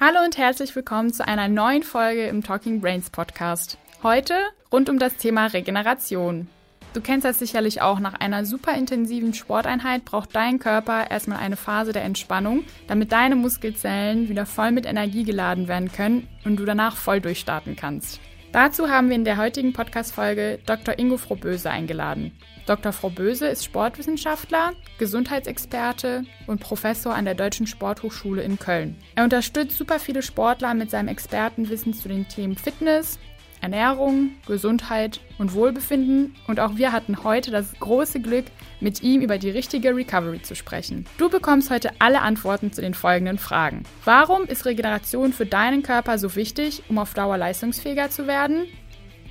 Hallo und herzlich willkommen zu einer neuen Folge im Talking Brains Podcast. Heute rund um das Thema Regeneration. Du kennst das sicherlich auch, nach einer super intensiven Sporteinheit braucht dein Körper erstmal eine Phase der Entspannung, damit deine Muskelzellen wieder voll mit Energie geladen werden können und du danach voll durchstarten kannst. Dazu haben wir in der heutigen Podcast-Folge Dr. Ingo Frohböse eingeladen. Dr. Frau Böse ist Sportwissenschaftler, Gesundheitsexperte und Professor an der Deutschen Sporthochschule in Köln. Er unterstützt super viele Sportler mit seinem Expertenwissen zu den Themen Fitness, Ernährung, Gesundheit und Wohlbefinden und auch wir hatten heute das große Glück, mit ihm über die richtige Recovery zu sprechen. Du bekommst heute alle Antworten zu den folgenden Fragen. Warum ist Regeneration für deinen Körper so wichtig, um auf Dauer leistungsfähiger zu werden?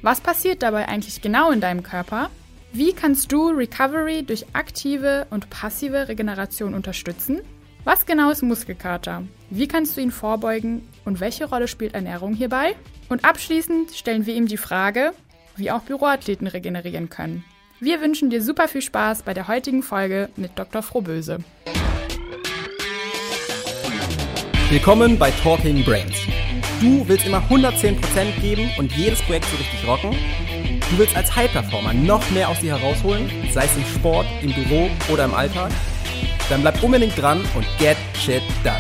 Was passiert dabei eigentlich genau in deinem Körper? Wie kannst du Recovery durch aktive und passive Regeneration unterstützen? Was genau ist Muskelkater? Wie kannst du ihn vorbeugen und welche Rolle spielt Ernährung hierbei? Und abschließend stellen wir ihm die Frage, wie auch Büroathleten regenerieren können. Wir wünschen dir super viel Spaß bei der heutigen Folge mit Dr. Frohböse. Willkommen bei Talking Brains. Du willst immer 110% geben und jedes Projekt so richtig rocken? Du willst als High-Performer noch mehr aus dir herausholen, sei es im Sport, im Büro oder im Alltag? Dann bleib unbedingt dran und get shit done.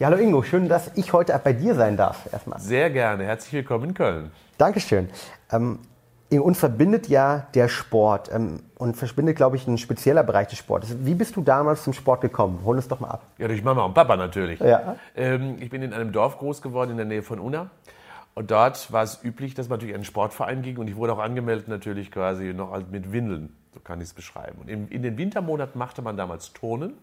Ja, hallo Ingo, schön, dass ich heute bei dir sein darf. Erstmal. Sehr gerne. Herzlich willkommen in Köln. Dankeschön. Ähm, uns verbindet ja der Sport ähm, und verbindet, glaube ich, ein spezieller Bereich des Sportes. Wie bist du damals zum Sport gekommen? Hol uns doch mal ab. Ja, durch Mama und Papa natürlich. Ja. Ähm, ich bin in einem Dorf groß geworden in der Nähe von Unna. Und dort war es üblich, dass man durch einen Sportverein ging und ich wurde auch angemeldet natürlich quasi noch mit Windeln, so kann ich es beschreiben. Und in, in den Wintermonaten machte man damals Turnen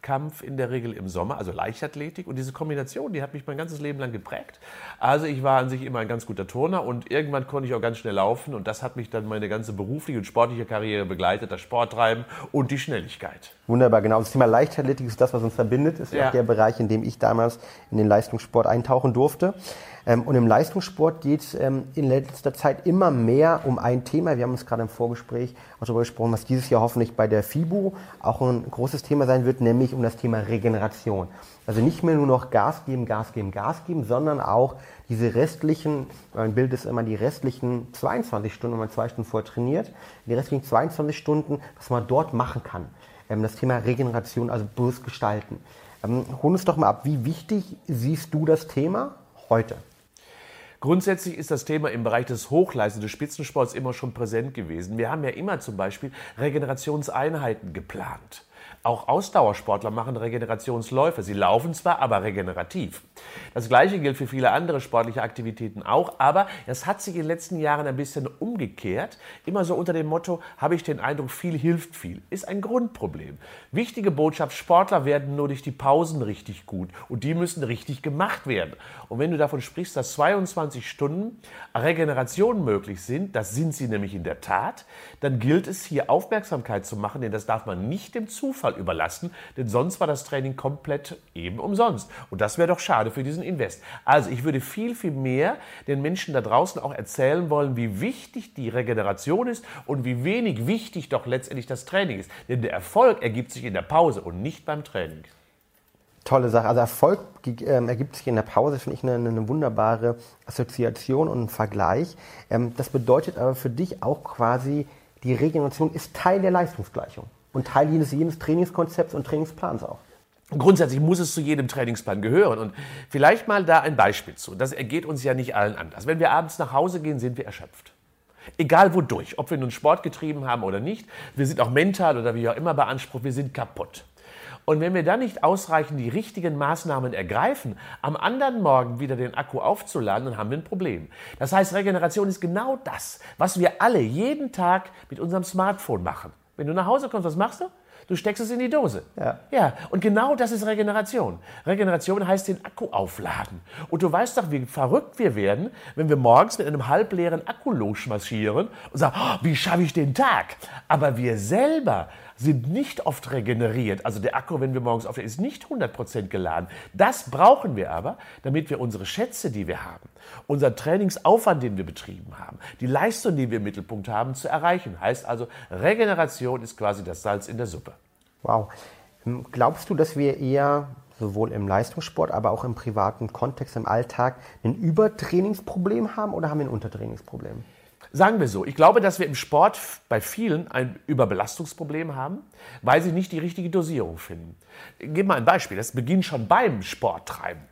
Dreikampf in der Regel im Sommer, also Leichtathletik. Und diese Kombination, die hat mich mein ganzes Leben lang geprägt. Also ich war an sich immer ein ganz guter Turner und irgendwann konnte ich auch ganz schnell laufen. Und das hat mich dann meine ganze berufliche und sportliche Karriere begleitet, das Sporttreiben und die Schnelligkeit. Wunderbar, genau. Das Thema Leichtathletik ist das, was uns verbindet. Das ist ja. auch der Bereich, in dem ich damals in den Leistungssport eintauchen durfte. Ähm, und im Leistungssport geht es ähm, in letzter Zeit immer mehr um ein Thema. Wir haben uns gerade im Vorgespräch auch darüber gesprochen, was dieses Jahr hoffentlich bei der FIBU auch ein großes Thema sein wird, nämlich um das Thema Regeneration. Also nicht mehr nur noch Gas geben, Gas geben, Gas geben, sondern auch diese restlichen, mein Bild ist immer die restlichen 22 Stunden, wenn man zwei Stunden vorher trainiert, die restlichen 22 Stunden, was man dort machen kann. Ähm, das Thema Regeneration, also bewusst gestalten. Hol uns doch mal ab, wie wichtig siehst du das Thema heute? Grundsätzlich ist das Thema im Bereich des Hochleistung des Spitzensports immer schon präsent gewesen. Wir haben ja immer zum Beispiel Regenerationseinheiten geplant. Auch Ausdauersportler machen Regenerationsläufe. Sie laufen zwar, aber regenerativ. Das gleiche gilt für viele andere sportliche Aktivitäten auch, aber es hat sich in den letzten Jahren ein bisschen umgekehrt. Immer so unter dem Motto, habe ich den Eindruck, viel hilft viel. Ist ein Grundproblem. Wichtige Botschaft, Sportler werden nur durch die Pausen richtig gut und die müssen richtig gemacht werden. Und wenn du davon sprichst, dass 22 Stunden Regeneration möglich sind, das sind sie nämlich in der Tat, dann gilt es hier Aufmerksamkeit zu machen, denn das darf man nicht dem Zufall Zufall überlassen, denn sonst war das Training komplett eben umsonst. Und das wäre doch schade für diesen Invest. Also ich würde viel, viel mehr den Menschen da draußen auch erzählen wollen, wie wichtig die Regeneration ist und wie wenig wichtig doch letztendlich das Training ist. Denn der Erfolg ergibt sich in der Pause und nicht beim Training. Tolle Sache. Also Erfolg ähm, ergibt sich in der Pause, finde ich eine, eine, wunderbare Assoziation und ein Vergleich. Ähm, das bedeutet aber für dich auch quasi, die Regeneration ist Teil der Leistungsgleichung und Teil jedes, jedes Trainingskonzepts und Trainingsplans auch. Grundsätzlich muss es zu jedem Trainingsplan gehören. Und vielleicht mal da ein Beispiel zu. Das ergeht uns ja nicht allen anders. Wenn wir abends nach Hause gehen, sind wir erschöpft. Egal wodurch, ob wir nun Sport getrieben haben oder nicht, wir sind auch mental oder wie auch immer beansprucht, wir sind kaputt. Und wenn wir dann nicht ausreichend die richtigen Maßnahmen ergreifen, am anderen Morgen wieder den Akku aufzuladen, dann haben wir ein Problem. Das heißt, Regeneration ist genau das, was wir alle jeden Tag mit unserem Smartphone machen. Wenn du nach Hause kommst, was machst du? Du steckst es in die Dose. Ja. ja. Und genau das ist Regeneration. Regeneration heißt den Akku aufladen. Und du weißt doch, wie verrückt wir werden, wenn wir morgens mit einem halbleeren Akku losmarschieren und sagen, oh, wie schaffe ich den Tag? Aber wir selber sind nicht oft regeneriert. Also der Akku, wenn wir morgens aufstehen, ist nicht 100% geladen. Das brauchen wir aber, damit wir unsere Schätze, die wir haben, unser Trainingsaufwand, den wir betrieben haben, die Leistung, die wir im Mittelpunkt haben, zu erreichen. Heißt also, Regeneration ist quasi das Salz in der Suppe. Wow. Hm, glaubst du, dass wir eher sowohl im Leistungssport, aber auch im privaten Kontext, im Alltag, ein Übertrainingsproblem haben oder haben wir ein Untertrainingsproblem? Sagen wir so, ich glaube, dass wir im Sport bei vielen ein Überbelastungsproblem haben, weil sie nicht die richtige Dosierung finden. Gib mal ein Beispiel, das beginnt schon beim Sporttreiben.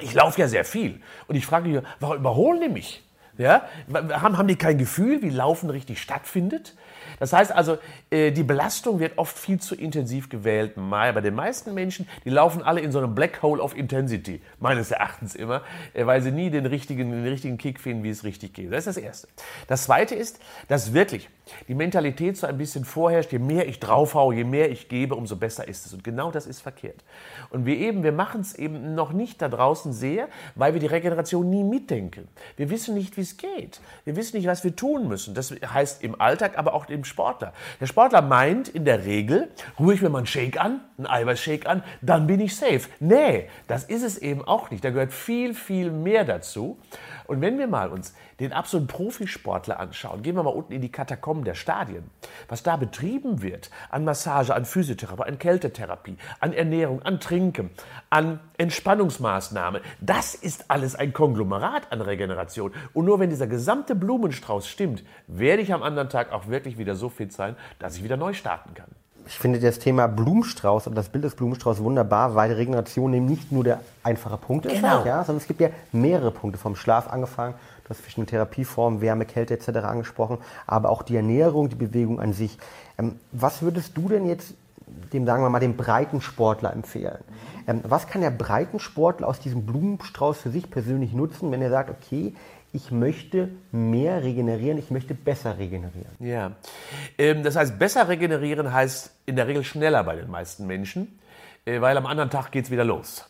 Ich laufe ja sehr viel und ich frage mich, warum überholen die mich? Ja? Haben, haben die kein Gefühl, wie Laufen richtig stattfindet? Das heißt also, äh, die Belastung wird oft viel zu intensiv gewählt. Bei den meisten Menschen, die laufen alle in so einem Black Hole of Intensity, meines Erachtens immer, äh, weil sie nie den richtigen, den richtigen Kick finden, wie es richtig geht. Das ist das Erste. Das Zweite ist, dass wirklich die Mentalität so ein bisschen vorherrscht, je mehr ich draufhaue, je mehr ich gebe, umso besser ist es. Und genau das ist verkehrt. Und wir eben, wir machen es eben noch nicht da draußen sehr, weil wir die Regeneration nie mitdenken. Wir wissen nicht, wie es geht. Wir wissen nicht, was wir tun müssen. Das heißt im Alltag, aber auch im Sportler. Der Sportler meint in der Regel, ruhe ich mir mal einen Shake an, einen Eiweißshake an, dann bin ich safe. Nee, das ist es eben auch nicht. Da gehört viel, viel mehr dazu. Und wenn wir mal uns den absoluten Profisportler anschauen, gehen wir mal unten in die Katakomben der Stadien, was da betrieben wird an Massage, an Physiotherapie, an Kältetherapie, an Ernährung, an Trinken, an Entspannungsmaßnahmen, das ist alles ein Konglomerat an Regeneration. Und nur wenn dieser gesamte Blumenstrauß stimmt, werde ich am anderen Tag auch wirklich wieder so fit sein, dass ich wieder neu starten kann. Ich finde das Thema Blumenstrauß und das Bild des Blumenstraußs wunderbar, weil Regeneration eben nicht nur der einfache Punkt ist, genau. ja, sondern es gibt ja mehrere Punkte, vom Schlaf angefangen Du hast verschiedene Therapieformen, Wärme, Kälte etc. angesprochen, aber auch die Ernährung, die Bewegung an sich. Ähm, was würdest du denn jetzt dem, sagen wir mal, dem Breitensportler empfehlen? Ähm, was kann der Breitensportler aus diesem Blumenstrauß für sich persönlich nutzen, wenn er sagt, okay, ich möchte mehr regenerieren, ich möchte besser regenerieren. Ja, ähm, das heißt, besser regenerieren heißt in der Regel schneller bei den meisten Menschen, äh, weil am anderen Tag geht es wieder los.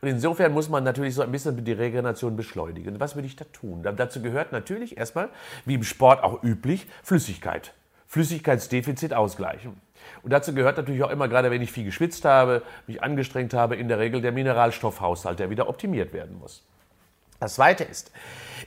Und insofern muss man natürlich so ein bisschen die Regeneration beschleunigen. Was würde ich da tun? Dazu gehört natürlich erstmal, wie im Sport auch üblich, Flüssigkeit. Flüssigkeitsdefizit ausgleichen. Und dazu gehört natürlich auch immer, gerade wenn ich viel geschwitzt habe, mich angestrengt habe, in der Regel der Mineralstoffhaushalt, der wieder optimiert werden muss. Das Zweite ist,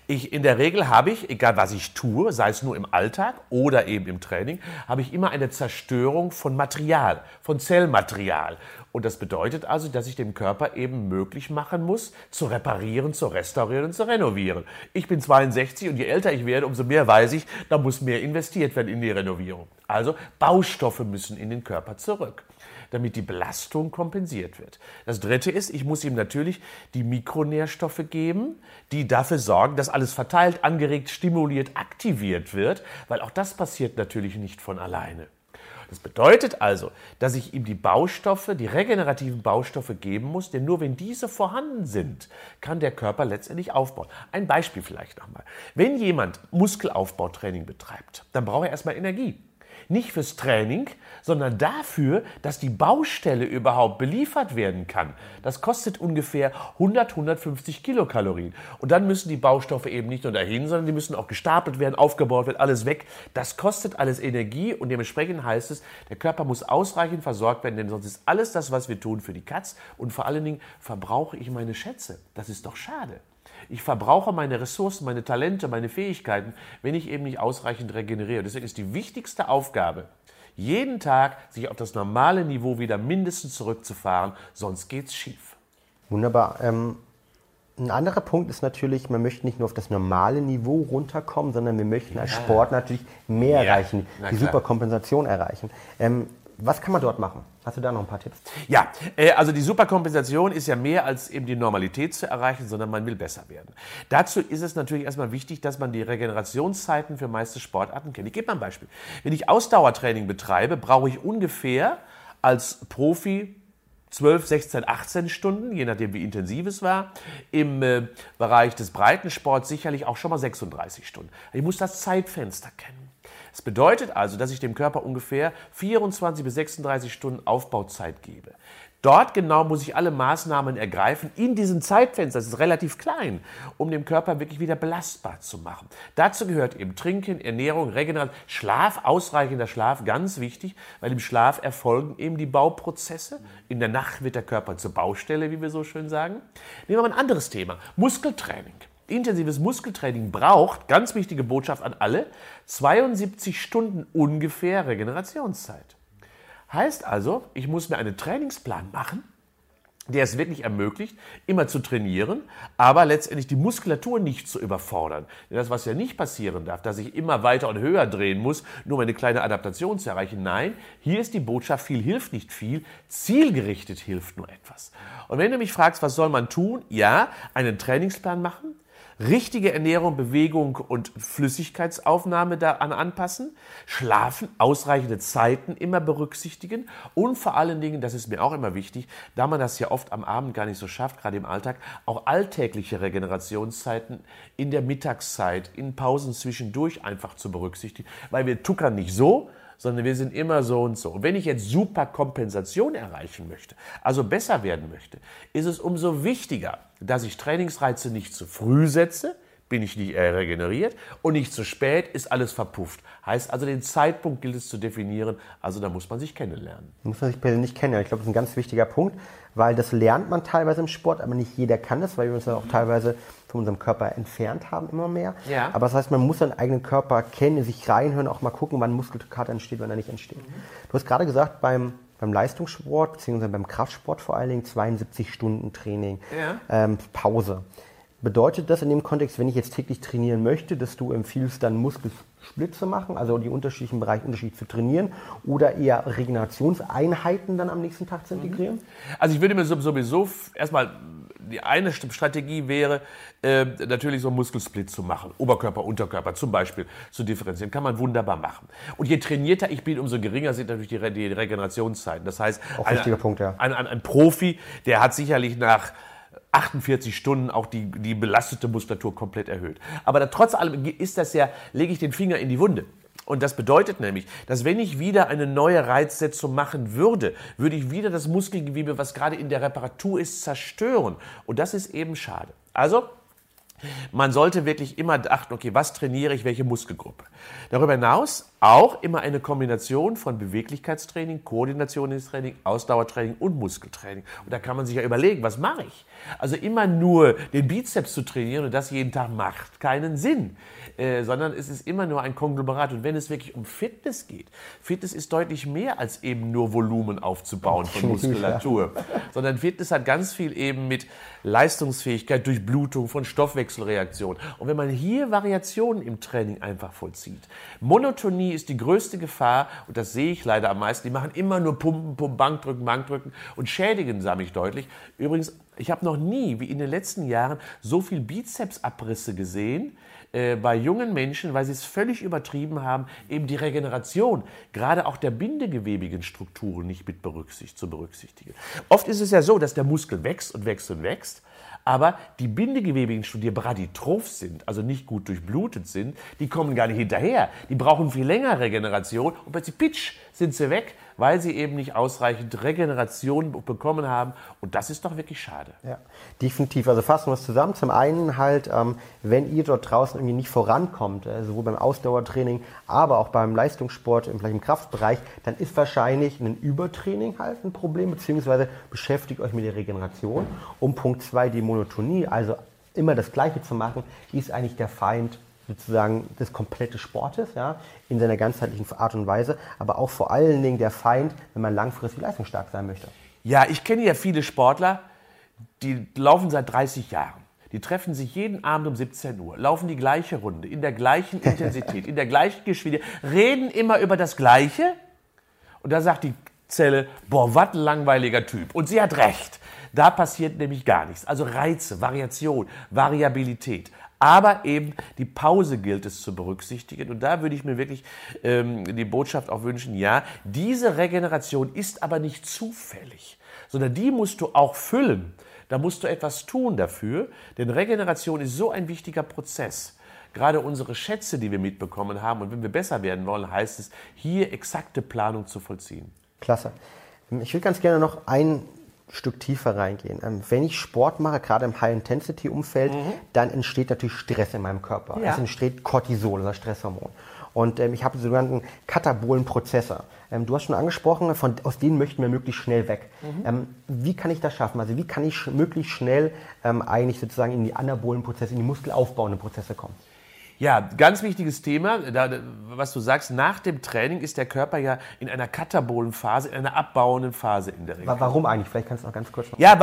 ich, in der Regel habe ich, egal was ich tue, sei es nur im Alltag oder eben im Training, habe ich immer eine Zerstörung von Material, von Zellmaterial. Und das bedeutet also, dass ich dem Körper eben möglich machen muss, zu reparieren, zu restaurieren zu renovieren. Ich bin 62 und je älter ich werde, umso mehr weiß ich, da muss mehr investiert werden in die Renovierung. Also Baustoffe müssen in den Körper zurück damit die Belastung kompensiert wird. Das Dritte ist, ich muss ihm natürlich die Mikronährstoffe geben, die dafür sorgen, dass alles verteilt, angeregt, stimuliert, aktiviert wird, weil auch das passiert natürlich nicht von alleine. Das bedeutet also, dass ich ihm die Baustoffe, die regenerativen Baustoffe geben muss, denn nur wenn diese vorhanden sind, kann der Körper letztendlich aufbauen. Ein Beispiel vielleicht nochmal. Wenn jemand Muskelaufbautraining betreibt, dann braucht er erstmal Energie. Nicht fürs Training, sondern dafür, dass die Baustelle überhaupt beliefert werden kann. Das kostet ungefähr 100, 150 Kilokalorien. Und dann müssen die Baustoffe eben nicht nur dahin, sondern die müssen auch gestapelt werden, aufgebaut werden, alles weg. Das kostet alles Energie und dementsprechend heißt es, der Körper muss ausreichend versorgt werden, denn sonst ist alles das, was wir tun, für die Katz. Und vor allen Dingen verbrauche ich meine Schätze. Das ist doch schade. Ich verbrauche meine Ressourcen, meine Talente, meine Fähigkeiten, wenn ich eben nicht ausreichend regeneriere. Deswegen ist die wichtigste Aufgabe, jeden Tag sich auf das normale Niveau wieder mindestens zurückzufahren, sonst geht es schief. Wunderbar. Ähm, ein anderer Punkt ist natürlich, man möchte nicht nur auf das normale Niveau runterkommen, sondern wir möchten als Sport natürlich mehr ja, erreichen, die Superkompensation erreichen. Ähm, was kann man dort machen? Hast du da noch ein paar Tipps? Ja, äh, also die Superkompensation ist ja mehr als eben die Normalität zu erreichen, sondern man will besser werden. Dazu ist es natürlich erstmal wichtig, dass man die Regenerationszeiten für meiste Sportarten kennt. Ich gebe mal ein Beispiel. Wenn ich Ausdauertraining betreibe, brauche ich ungefähr als Profi 12, 16, 18 Stunden, je nachdem wie intensiv es war. Im äh, Bereich des Breitensports sicherlich auch schon mal 36 Stunden. Ich muss das Zeitfenster kennen. Das bedeutet also, dass ich dem Körper ungefähr 24 bis 36 Stunden Aufbauzeit gebe. Dort genau muss ich alle Maßnahmen ergreifen in diesem Zeitfenster, das ist relativ klein, um den Körper wirklich wieder belastbar zu machen. Dazu gehört eben Trinken, Ernährung, Regeneration, Schlaf, ausreichender Schlaf, ganz wichtig, weil im Schlaf erfolgen eben die Bauprozesse. In der Nacht wird der Körper zur Baustelle, wie wir so schön sagen. Nehmen wir mal ein anderes Thema, Muskeltraining. Intensives Muskeltraining braucht, ganz wichtige Botschaft an alle, 72 Stunden ungefähr Regenerationszeit. Heißt also, ich muss mir einen Trainingsplan machen, der es wirklich ermöglicht, immer zu trainieren, aber letztendlich die Muskulatur nicht zu überfordern. Denn das, was ja nicht passieren darf, dass ich immer weiter und höher drehen muss, nur um eine kleine Adaptation zu erreichen. Nein, hier ist die Botschaft, viel hilft nicht viel, zielgerichtet hilft nur etwas. Und wenn du mich fragst, was soll man tun? Ja, einen Trainingsplan machen, richtige Ernährung, Bewegung und Flüssigkeitsaufnahme daran anpassen, schlafen, ausreichende Zeiten immer berücksichtigen. Und vor allen Dingen, das ist mir auch immer wichtig, da man das ja oft am Abend gar nicht so schafft, gerade im Alltag, auch alltägliche Regenerationszeiten in der Mittagszeit, in Pausen zwischendurch einfach zu berücksichtigen, weil wir tuckern nicht so, sondern wir sind immer so und so. Und wenn ich jetzt super Kompensation erreichen möchte, also besser werden möchte, ist es umso wichtiger, dass ich Trainingsreize nicht zu früh setze, bin ich nicht regeneriert und nicht zu spät, ist alles verpufft. Heißt also, den Zeitpunkt gilt es zu definieren, also da muss man sich kennenlernen. Muss man sich persönlich kennenlernen. Ich glaube, das ist ein ganz wichtiger Punkt, weil das lernt man teilweise im Sport, aber nicht jeder kann das, weil wir uns ja auch teilweise von unserem Körper entfernt haben, immer mehr. Ja. Aber das heißt, man muss seinen eigenen Körper kennen, sich reinhören, auch mal gucken, wann Muskelkater entsteht, wann er nicht entsteht. Mhm. Du hast gerade gesagt, beim beim Leistungssport beziehungsweise beim Kraftsport vor allen Dingen 72 Stunden Training, ja. ähm, Pause. Bedeutet das in dem Kontext, wenn ich jetzt täglich trainieren möchte, dass du empfiehlst, dann Muskelsplit zu machen, also die unterschiedlichen Bereiche unterschiedlich zu trainieren oder eher Regenerationseinheiten dann am nächsten Tag zu integrieren? Also ich würde mir sowieso erstmal die eine Strategie wäre, äh, natürlich so einen Muskelsplit zu machen. Oberkörper, Unterkörper zum Beispiel zu differenzieren. Kann man wunderbar machen. Und je trainierter ich bin, umso geringer sind natürlich die, Re die Regenerationszeiten. Das heißt, Auch ein, Punkt, ja. ein, ein, ein Profi, der hat sicherlich nach 48 Stunden auch die, die belastete Muskulatur komplett erhöht. Aber da, trotz allem ist das ja, lege ich den Finger in die Wunde. Und das bedeutet nämlich, dass wenn ich wieder eine neue Reizsetzung machen würde, würde ich wieder das Muskelgewebe, was gerade in der Reparatur ist, zerstören. Und das ist eben schade. Also, man sollte wirklich immer achten, okay, was trainiere ich, welche Muskelgruppe. Darüber hinaus auch immer eine Kombination von Beweglichkeitstraining, Koordinationstraining, Ausdauertraining und Muskeltraining. Und da kann man sich ja überlegen, was mache ich? Also immer nur den Bizeps zu trainieren und das jeden Tag macht keinen Sinn, äh, sondern es ist immer nur ein Konglomerat. Und wenn es wirklich um Fitness geht, Fitness ist deutlich mehr als eben nur Volumen aufzubauen von Muskulatur, sondern Fitness hat ganz viel eben mit Leistungsfähigkeit, Durchblutung von Stoffwechselreaktionen. Und wenn man hier Variationen im Training einfach vollzieht, Monotonie ist die größte Gefahr und das sehe ich leider am meisten. Die machen immer nur Pumpen, Pumpen, Bankdrücken, Bankdrücken und schädigen, sage ich deutlich. Übrigens, ich habe noch nie, wie in den letzten Jahren, so viel Bizepsabrisse gesehen äh, bei jungen Menschen, weil sie es völlig übertrieben haben, eben die Regeneration, gerade auch der bindegewebigen Strukturen nicht mit berücksichtigt, zu berücksichtigen. Oft ist es ja so, dass der Muskel wächst und wächst und wächst aber die bindegewebigen Strukturen, die sind, also nicht gut durchblutet sind, die kommen gar nicht hinterher. Die brauchen viel länger Regeneration und plötzlich pitch sind sie weg, weil sie eben nicht ausreichend Regeneration bekommen haben. Und das ist doch wirklich schade. Ja, definitiv. Also fassen wir es zusammen. Zum einen halt, ähm, wenn ihr dort draußen irgendwie nicht vorankommt, äh, sowohl beim Ausdauertraining, aber auch beim Leistungssport, vielleicht im Kraftbereich, dann ist wahrscheinlich ein Übertraining halt ein Problem, beziehungsweise beschäftigt euch mit der Regeneration. Und Punkt zwei, die Monotonie, also immer das Gleiche zu machen, ist eigentlich der Feind sozusagen des komplette Sportes, ja, in seiner ganzheitlichen Art und Weise, aber auch vor allen Dingen der Feind, wenn man langfristig leistungsstark sein möchte. Ja, ich kenne ja viele Sportler, die laufen seit 30 Jahren. Die treffen sich jeden Abend um 17 Uhr, laufen die gleiche Runde, in der gleichen Intensität, in der gleichen Geschwindigkeit, reden immer über das Gleiche. Und da sagt die Zelle, boah, was ein langweiliger Typ. Und sie hat recht. Da passiert nämlich gar nichts. Also Reize, Variation, Variabilität. Aber eben die Pause gilt es zu berücksichtigen. Und da würde ich mir wirklich ähm, die Botschaft auch wünschen, ja, diese Regeneration ist aber nicht zufällig, sondern die musst du auch füllen. Da musst du etwas tun dafür, denn Regeneration ist so ein wichtiger Prozess. Gerade unsere Schätze, die wir mitbekommen haben, und wenn wir besser werden wollen, heißt es, hier exakte Planung zu vollziehen. Klasse. Ich würde ganz gerne noch ein Stück tiefer reingehen. Ähm, wenn ich Sport mache, gerade im High-Intensity-Umfeld, mhm. dann entsteht natürlich Stress in meinem Körper. Ja. Es entsteht Cortisol, das Stresshormon. Und ähm, ich habe sogenannten katabolen Prozesse. Ähm, du hast schon angesprochen, von, aus denen möchten wir möglichst schnell weg. Mhm. Ähm, wie kann ich das schaffen? Also wie kann ich möglichst schnell ähm, eigentlich sozusagen in die anabolen Prozesse, in die muskelaufbauenden Prozesse kommen? Ja, ganz wichtiges Thema, da, was du sagst, nach dem Training ist der Körper ja in einer katabolen Phase, in einer abbauenden Phase in der Regel. Warum eigentlich? Vielleicht kannst du noch ganz kurz noch. Ja,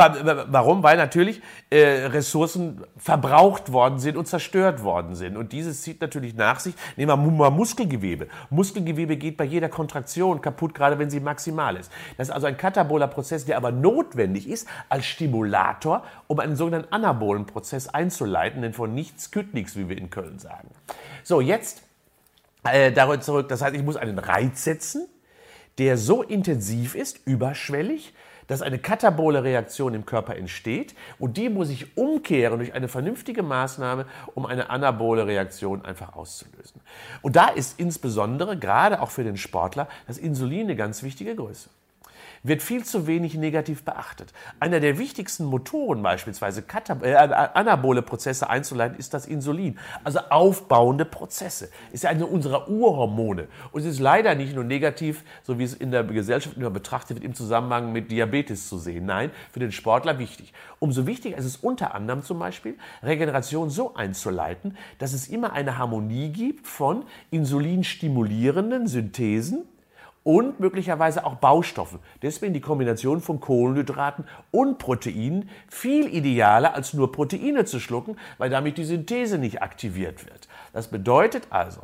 warum? Weil natürlich äh, Ressourcen verbraucht worden sind und zerstört worden sind. Und dieses zieht natürlich nach sich, nehmen wir mal Muskelgewebe. Muskelgewebe geht bei jeder Kontraktion kaputt, gerade wenn sie maximal ist. Das ist also ein kataboler Prozess, der aber notwendig ist als Stimulator, um einen sogenannten anabolen Prozess einzuleiten, denn von nichts kütt nichts, wie wir in Köln sagen sagen. So, jetzt äh, darüber zurück. Das heißt, ich muss einen Reiz setzen, der so intensiv ist, überschwellig, dass eine katabole Reaktion im Körper entsteht und die muss ich umkehren durch eine vernünftige Maßnahme, um eine anabole Reaktion einfach auszulösen. Und da ist insbesondere, gerade auch für den Sportler, das Insulin eine ganz wichtige Größe wird viel zu wenig negativ beachtet. Einer der wichtigsten Motoren beispielsweise äh, anabole Prozesse einzuleiten ist das Insulin. Also aufbauende Prozesse. Ist ja eine unserer Urhormone. Und es ist leider nicht nur negativ, so wie es in der Gesellschaft immer betrachtet wird, im Zusammenhang mit Diabetes zu sehen. Nein, für den Sportler wichtig. Umso wichtiger ist es unter anderem zum Beispiel, Regeneration so einzuleiten, dass es immer eine Harmonie gibt von insulinstimulierenden Synthesen, und möglicherweise auch Baustoffe. Deswegen die Kombination von Kohlenhydraten und Proteinen viel idealer als nur Proteine zu schlucken, weil damit die Synthese nicht aktiviert wird. Das bedeutet also,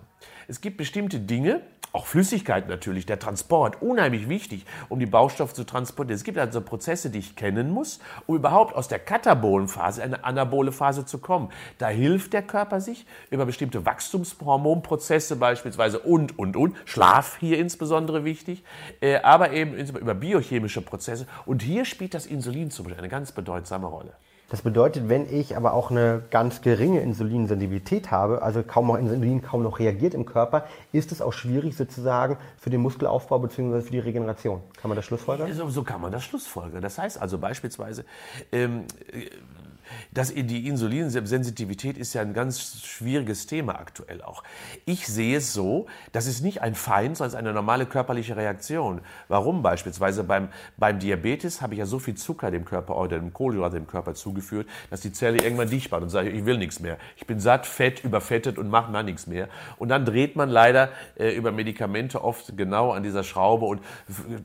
es gibt bestimmte Dinge, auch Flüssigkeit natürlich, der Transport, unheimlich wichtig, um die Baustoffe zu transportieren. Es gibt also Prozesse, die ich kennen muss, um überhaupt aus der katabolen Phase in eine anabole Phase zu kommen. Da hilft der Körper sich über bestimmte Wachstumshormonprozesse beispielsweise und, und, und. Schlaf hier insbesondere wichtig, äh, aber eben über biochemische Prozesse. Und hier spielt das Insulin zum Beispiel eine ganz bedeutsame Rolle. Das bedeutet, wenn ich aber auch eine ganz geringe Insulinsensibilität habe, also kaum noch Insulin kaum noch reagiert im Körper, ist es auch schwierig sozusagen für den Muskelaufbau bzw. für die Regeneration. Kann man das schlussfolgern? So, so kann man das schlussfolgern. Das heißt also beispielsweise, ähm, das, die Insulinsensitivität ist ja ein ganz schwieriges Thema aktuell auch. Ich sehe es so, das ist nicht ein Feind, sondern eine normale körperliche Reaktion. Warum beispielsweise? Beim, beim Diabetes habe ich ja so viel Zucker dem Körper oder dem Kohlenhydrat dem Körper zugeführt, dass die Zelle irgendwann dicht macht und sagt, ich will nichts mehr. Ich bin satt, fett, überfettet und mache mal nichts mehr. Und dann dreht man leider äh, über Medikamente oft genau an dieser Schraube und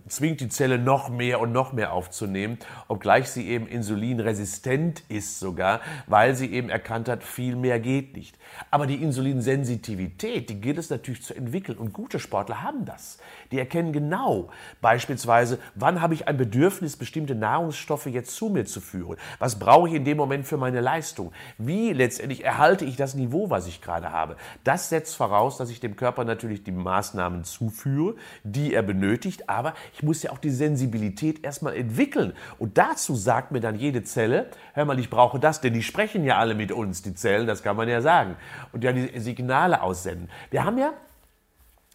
zwingt die Zelle noch mehr und noch mehr aufzunehmen, obgleich sie eben insulinresistent ist sogar, weil sie eben erkannt hat, viel mehr geht nicht. Aber die Insulinsensitivität, die gilt es natürlich zu entwickeln. Und gute Sportler haben das. Die erkennen genau, beispielsweise, wann habe ich ein Bedürfnis, bestimmte Nahrungsstoffe jetzt zu mir zu führen? Was brauche ich in dem Moment für meine Leistung? Wie letztendlich erhalte ich das Niveau, was ich gerade habe? Das setzt voraus, dass ich dem Körper natürlich die Maßnahmen zuführe, die er benötigt. Aber ich muss ja auch die Sensibilität erstmal entwickeln. Und dazu sagt mir dann jede Zelle, hör mal, ich brauche das, denn die sprechen ja alle mit uns, die Zellen, das kann man ja sagen. Und ja die Signale aussenden. Wir haben ja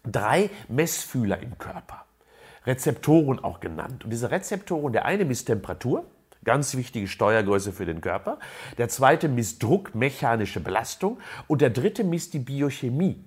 drei Messfühler im Körper. Rezeptoren auch genannt. Und diese Rezeptoren, der eine misst Temperatur, ganz wichtige Steuergröße für den Körper. Der zweite misst Druck, mechanische Belastung. Und der dritte misst die Biochemie.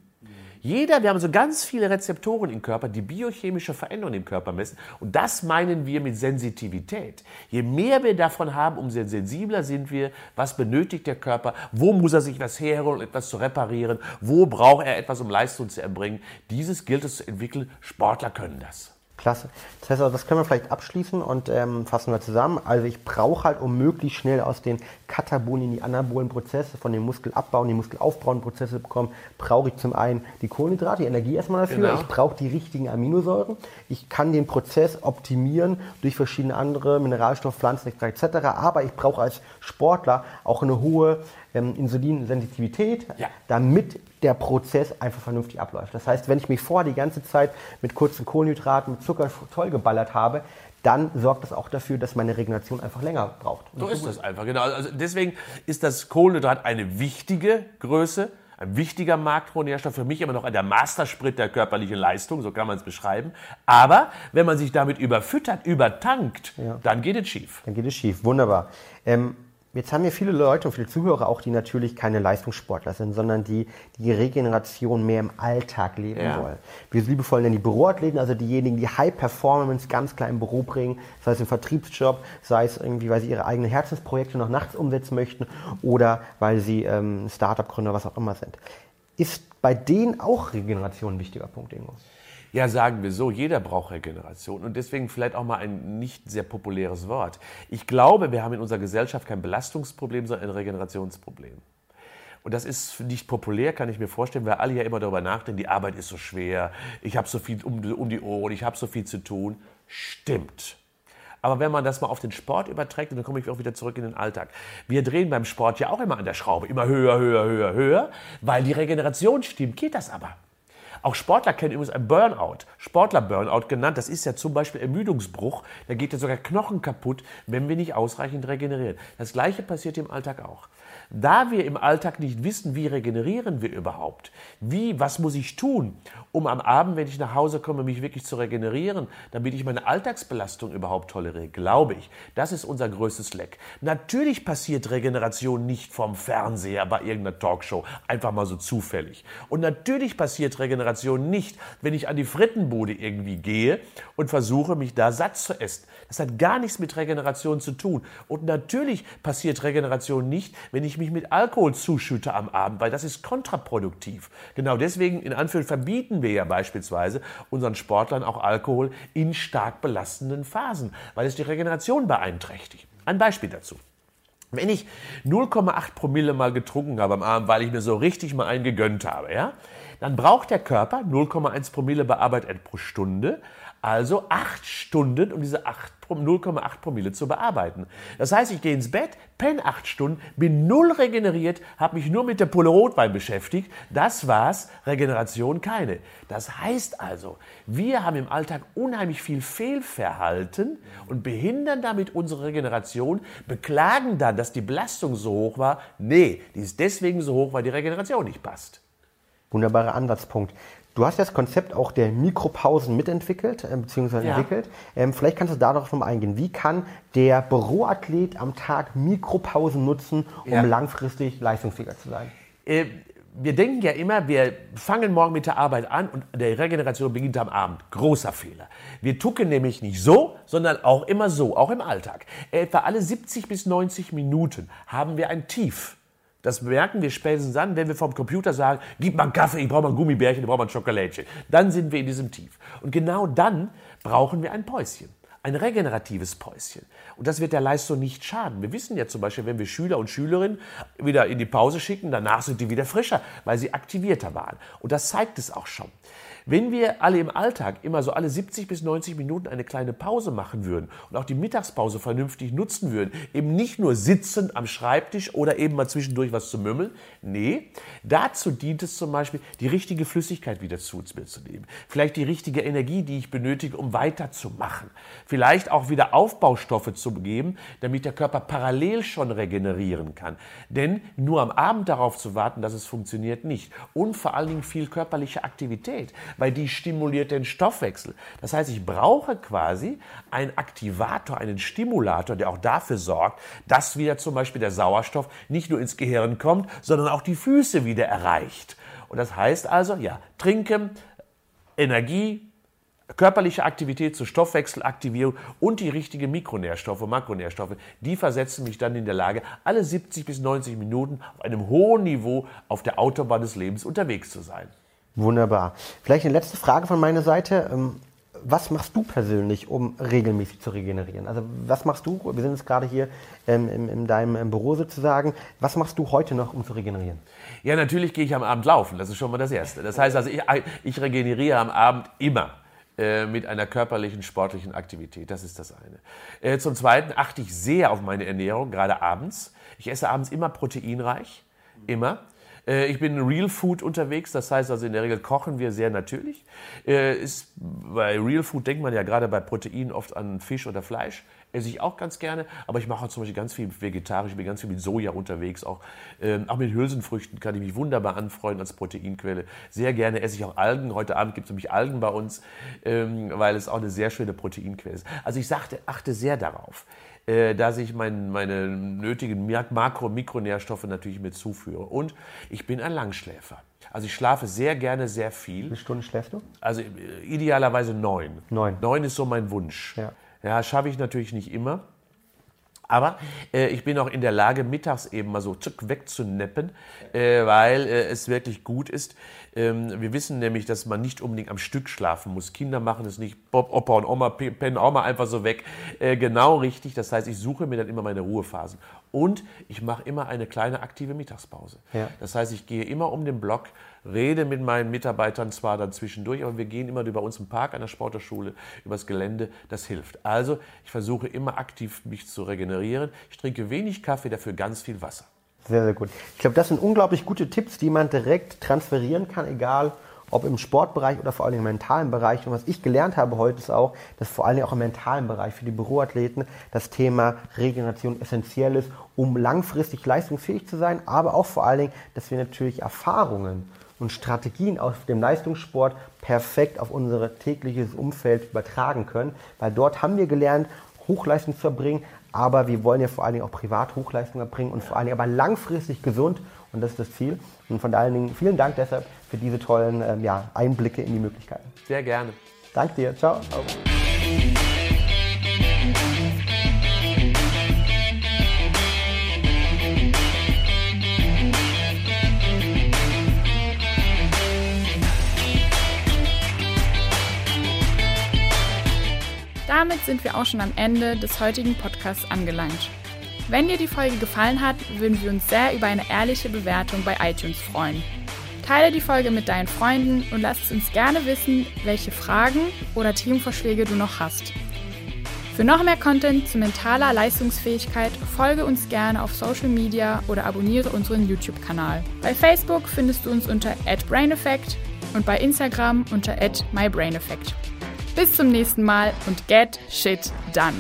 Jeder, wir haben so ganz viele Rezeptoren im Körper, die biochemische Veränderungen im Körper messen. Und das meinen wir mit Sensitivität. Je mehr wir davon haben, umso sensibler sind wir. Was benötigt der Körper? Wo muss er sich was herholen, um etwas zu reparieren? Wo braucht er etwas, um Leistung zu erbringen? Dieses gilt es zu entwickeln. Sportler können das. Klasse. Das heißt, also, das können wir vielleicht abschließen und ähm, fassen wir zusammen. Also ich brauche halt, um möglichst schnell aus den Katabolen in die anabolen Prozesse, von den Muskelabbau in die muskelaufbauenden Prozesse bekommen, brauche ich zum einen die Kohlenhydrate, die Energie erstmal dafür. Genau. Ich brauche die richtigen Aminosäuren. Ich kann den Prozess optimieren durch verschiedene andere Mineralstoffe, Pflanzenextrakte etc. Aber ich brauche als Sportler auch eine hohe ähm, Insulinsensitivität, ja. damit der Prozess einfach vernünftig abläuft. Das heißt, wenn ich mich vorher die ganze Zeit mit kurzen Kohlenhydraten, mit Zucker vollgeballert habe, dann sorgt das auch dafür, dass meine Regeneration einfach länger braucht. So ist das einfach, genau. Also deswegen ist das Kohlenhydrat eine wichtige Größe, ein wichtiger Makronährstoff, für mich immer noch der Mastersprit der körperlichen Leistung, so kann man es beschreiben. Aber wenn man sich damit überfüttert, übertankt, ja. dann geht es schief. Dann geht es schief, wunderbar. Ähm, Jetzt haben wir viele Leute und viele Zuhörer auch, die natürlich keine Leistungssportler sind, sondern die die Regeneration mehr im Alltag leben ja. wollen. Wir liebevoll nennen die Büroathleten, also diejenigen, die High Performance ganz klar im Büro bringen, sei es im Vertriebsjob, sei es irgendwie, weil sie ihre eigenen Herzensprojekte noch nachts umsetzen möchten oder weil sie ähm, Startup-Gründer, was auch immer sind. Ist bei denen auch Regeneration ein wichtiger Punkt, Ingo? Ja, sagen wir so, jeder braucht Regeneration und deswegen vielleicht auch mal ein nicht sehr populäres Wort. Ich glaube, wir haben in unserer Gesellschaft kein Belastungsproblem, sondern ein Regenerationsproblem. Und das ist nicht populär, kann ich mir vorstellen, weil alle ja immer darüber nachdenken, die Arbeit ist so schwer, ich habe so viel um, um die Ohren, ich habe so viel zu tun. Stimmt. Aber wenn man das mal auf den Sport überträgt, dann komme ich auch wieder zurück in den Alltag. Wir drehen beim Sport ja auch immer an der Schraube, immer höher, höher, höher, höher, weil die Regeneration stimmt, geht das aber. Auch Sportler kennen übrigens ein Burnout. Sportler-Burnout genannt. Das ist ja zum Beispiel Ermüdungsbruch. Da geht ja sogar Knochen kaputt, wenn wir nicht ausreichend regenerieren. Das Gleiche passiert im Alltag auch. Da wir im Alltag nicht wissen, wie regenerieren wir überhaupt, wie, was muss ich tun, um am Abend, wenn ich nach Hause komme, mich wirklich zu regenerieren, damit ich meine Alltagsbelastung überhaupt toleriere, glaube ich, das ist unser größtes Leck. Natürlich passiert Regeneration nicht vom Fernseher bei irgendeiner Talkshow, einfach mal so zufällig. Und natürlich passiert Regeneration nicht, wenn ich an die Frittenbude irgendwie gehe und versuche, mich da satt zu essen. Das hat gar nichts mit Regeneration zu tun. Und natürlich passiert Regeneration nicht, wenn ich mich mit Alkohol zuschütte am Abend, weil das ist kontraproduktiv. Genau deswegen, in Anführungszeichen, verbieten wir ja beispielsweise unseren Sportlern auch Alkohol in stark belastenden Phasen, weil es die Regeneration beeinträchtigt. Ein Beispiel dazu. Wenn ich 0,8 Promille mal getrunken habe am Abend, weil ich mir so richtig mal einen gegönnt habe, ja, dann braucht der Körper 0,1 Promille bearbeitet pro Stunde, also acht Stunden, um diese 0,8 Promille zu bearbeiten. Das heißt, ich gehe ins Bett, penne acht Stunden, bin null regeneriert, habe mich nur mit der Pulle Rotwein beschäftigt. Das war's, Regeneration keine. Das heißt also, wir haben im Alltag unheimlich viel Fehlverhalten und behindern damit unsere Regeneration, beklagen dann, dass die Belastung so hoch war. Nee, die ist deswegen so hoch, weil die Regeneration nicht passt. Wunderbarer Ansatzpunkt. Du hast das Konzept auch der Mikropausen mitentwickelt, äh, beziehungsweise ja. entwickelt. Ähm, vielleicht kannst du darauf noch mal eingehen. Wie kann der Büroathlet am Tag Mikropausen nutzen, um ja. langfristig leistungsfähiger zu sein? Äh, wir denken ja immer, wir fangen morgen mit der Arbeit an und der Regeneration beginnt am Abend. Großer Fehler. Wir tucken nämlich nicht so, sondern auch immer so, auch im Alltag. Etwa alle 70 bis 90 Minuten haben wir ein Tief. Das merken wir spätestens dann, wenn wir vom Computer sagen, gib mal einen Kaffee, ich brauche mal ein Gummibärchen, ich brauche mal ein Schokolädchen. Dann sind wir in diesem Tief. Und genau dann brauchen wir ein Päuschen. Ein regeneratives Päuschen. Und das wird der Leistung nicht schaden. Wir wissen ja zum Beispiel, wenn wir Schüler und Schülerinnen wieder in die Pause schicken, danach sind die wieder frischer, weil sie aktivierter waren. Und das zeigt es auch schon. Wenn wir alle im Alltag immer so alle 70 bis 90 Minuten eine kleine Pause machen würden und auch die Mittagspause vernünftig nutzen würden, eben nicht nur sitzend am Schreibtisch oder eben mal zwischendurch was zu mümmeln, nee, dazu dient es zum Beispiel, die richtige Flüssigkeit wieder zu mir zu nehmen. Vielleicht die richtige Energie, die ich benötige, um weiterzumachen. Vielleicht auch wieder Aufbaustoffe zu geben, damit der Körper parallel schon regenerieren kann. Denn nur am Abend darauf zu warten, dass es funktioniert, nicht. Und vor allen Dingen viel körperliche Aktivität weil die stimuliert den Stoffwechsel. Das heißt, ich brauche quasi einen Aktivator, einen Stimulator, der auch dafür sorgt, dass wieder zum Beispiel der Sauerstoff nicht nur ins Gehirn kommt, sondern auch die Füße wieder erreicht. Und das heißt also, ja, trinken, Energie, körperliche Aktivität zur Stoffwechselaktivierung und die richtigen Mikronährstoffe, Makronährstoffe, die versetzen mich dann in der Lage, alle 70 bis 90 Minuten auf einem hohen Niveau auf der Autobahn des Lebens unterwegs zu sein. Wunderbar. Vielleicht eine letzte Frage von meiner Seite. Ähm, was machst du persönlich, um regelmäßig zu regenerieren? Also was machst du, wir sind jetzt gerade hier ähm, in, in, deinem Büro sozusagen, was machst du heute noch, um zu regenerieren? Ja, natürlich gehe ich am Abend laufen, das ist schon mal das Erste. Das heißt also, ich, ich regeneriere am Abend immer äh, mit einer körperlichen, sportlichen Aktivität. Das ist das eine. Äh, zum Zweiten achte ich sehr auf meine Ernährung, gerade abends. Ich esse abends immer proteinreich, immer. Äh, ich bin Real Food unterwegs, das heißt also in der Regel kochen wir sehr natürlich. Äh, ist, bei Real Food denkt man ja gerade bei Proteinen oft an Fisch oder Fleisch. esse ich auch ganz gerne, aber ich mache auch zum Beispiel ganz viel vegetarisch, ich bin ganz viel mit Soja unterwegs, auch, ähm, auch mit Hülsenfrüchten kann ich mich wunderbar anfreuen als Proteinquelle. Sehr gerne esse ich auch Algen. Heute Abend gibt es nämlich Algen bei uns, ähm, weil es auch eine sehr schöne Proteinquelle ist. Also ich sagte, achte sehr darauf, äh, dass ich mein, meine nötigen Makro- und Mikronährstoffe natürlich mit zuführe. Und ich bin ein Langschläfer. Also ich schlafe sehr gerne sehr viel. Wie viele Stunden schläfst du? Also äh, idealerweise neun. Neun. Neun ist so mein Wunsch. Ja, ja schaffe ich natürlich nicht immer. Aber äh, ich bin auch in der Lage, mittags eben mal so zuck wegzuneppen, äh, weil äh, es wirklich gut ist. Ähm, wir wissen nämlich, dass man nicht unbedingt am Stück schlafen muss. Kinder machen es nicht. Bob, Opa und Oma pennen auch mal einfach so weg. Äh, genau richtig. Das heißt, ich suche mir dann immer meine Ruhephasen. Und ich mache immer eine kleine aktive Mittagspause. Ja. Das heißt, ich gehe immer um den Block, rede mit meinen Mitarbeitern zwar dann zwischendurch, aber wir gehen immer über uns im Park an der Sporterschule, übers Gelände. Das hilft. Also ich versuche immer aktiv mich zu regenerieren. Ich trinke wenig Kaffee, dafür ganz viel Wasser. Sehr, sehr gut. Ich glaube, das sind unglaublich gute Tipps, die man direkt transferieren kann, egal ob im Sportbereich oder vor allem im mentalen Bereich. Und was ich gelernt habe heute ist auch, dass vor allem auch im mentalen Bereich für die Büroathleten das Thema Regeneration essentiell ist, um langfristig leistungsfähig zu sein, aber auch vor allen Dingen, dass wir natürlich Erfahrungen und Strategien aus dem Leistungssport perfekt auf unser tägliches Umfeld übertragen können, weil dort haben wir gelernt, Hochleistung zu erbringen, aber wir wollen ja vor allen Dingen auch privat Hochleistung erbringen und vor allen Dingen aber langfristig gesund und das ist das Ziel. Und von allen Dingen vielen Dank deshalb für diese tollen ähm, ja, Einblicke in die Möglichkeiten. Sehr gerne. Danke dir. Ciao. Ciao. Damit sind wir auch schon am Ende des heutigen Podcasts angelangt. Wenn dir die Folge gefallen hat, würden wir uns sehr über eine ehrliche Bewertung bei iTunes freuen. Teile die Folge mit deinen Freunden und lass es uns gerne wissen, welche Fragen oder Themenvorschläge du noch hast. Für noch mehr Content zu mentaler Leistungsfähigkeit folge uns gerne auf Social Media oder abonniere unseren YouTube-Kanal. Bei Facebook findest du uns unter @braineffect und bei Instagram unter @mybraineffect. Bis zum nächsten Mal und get shit done.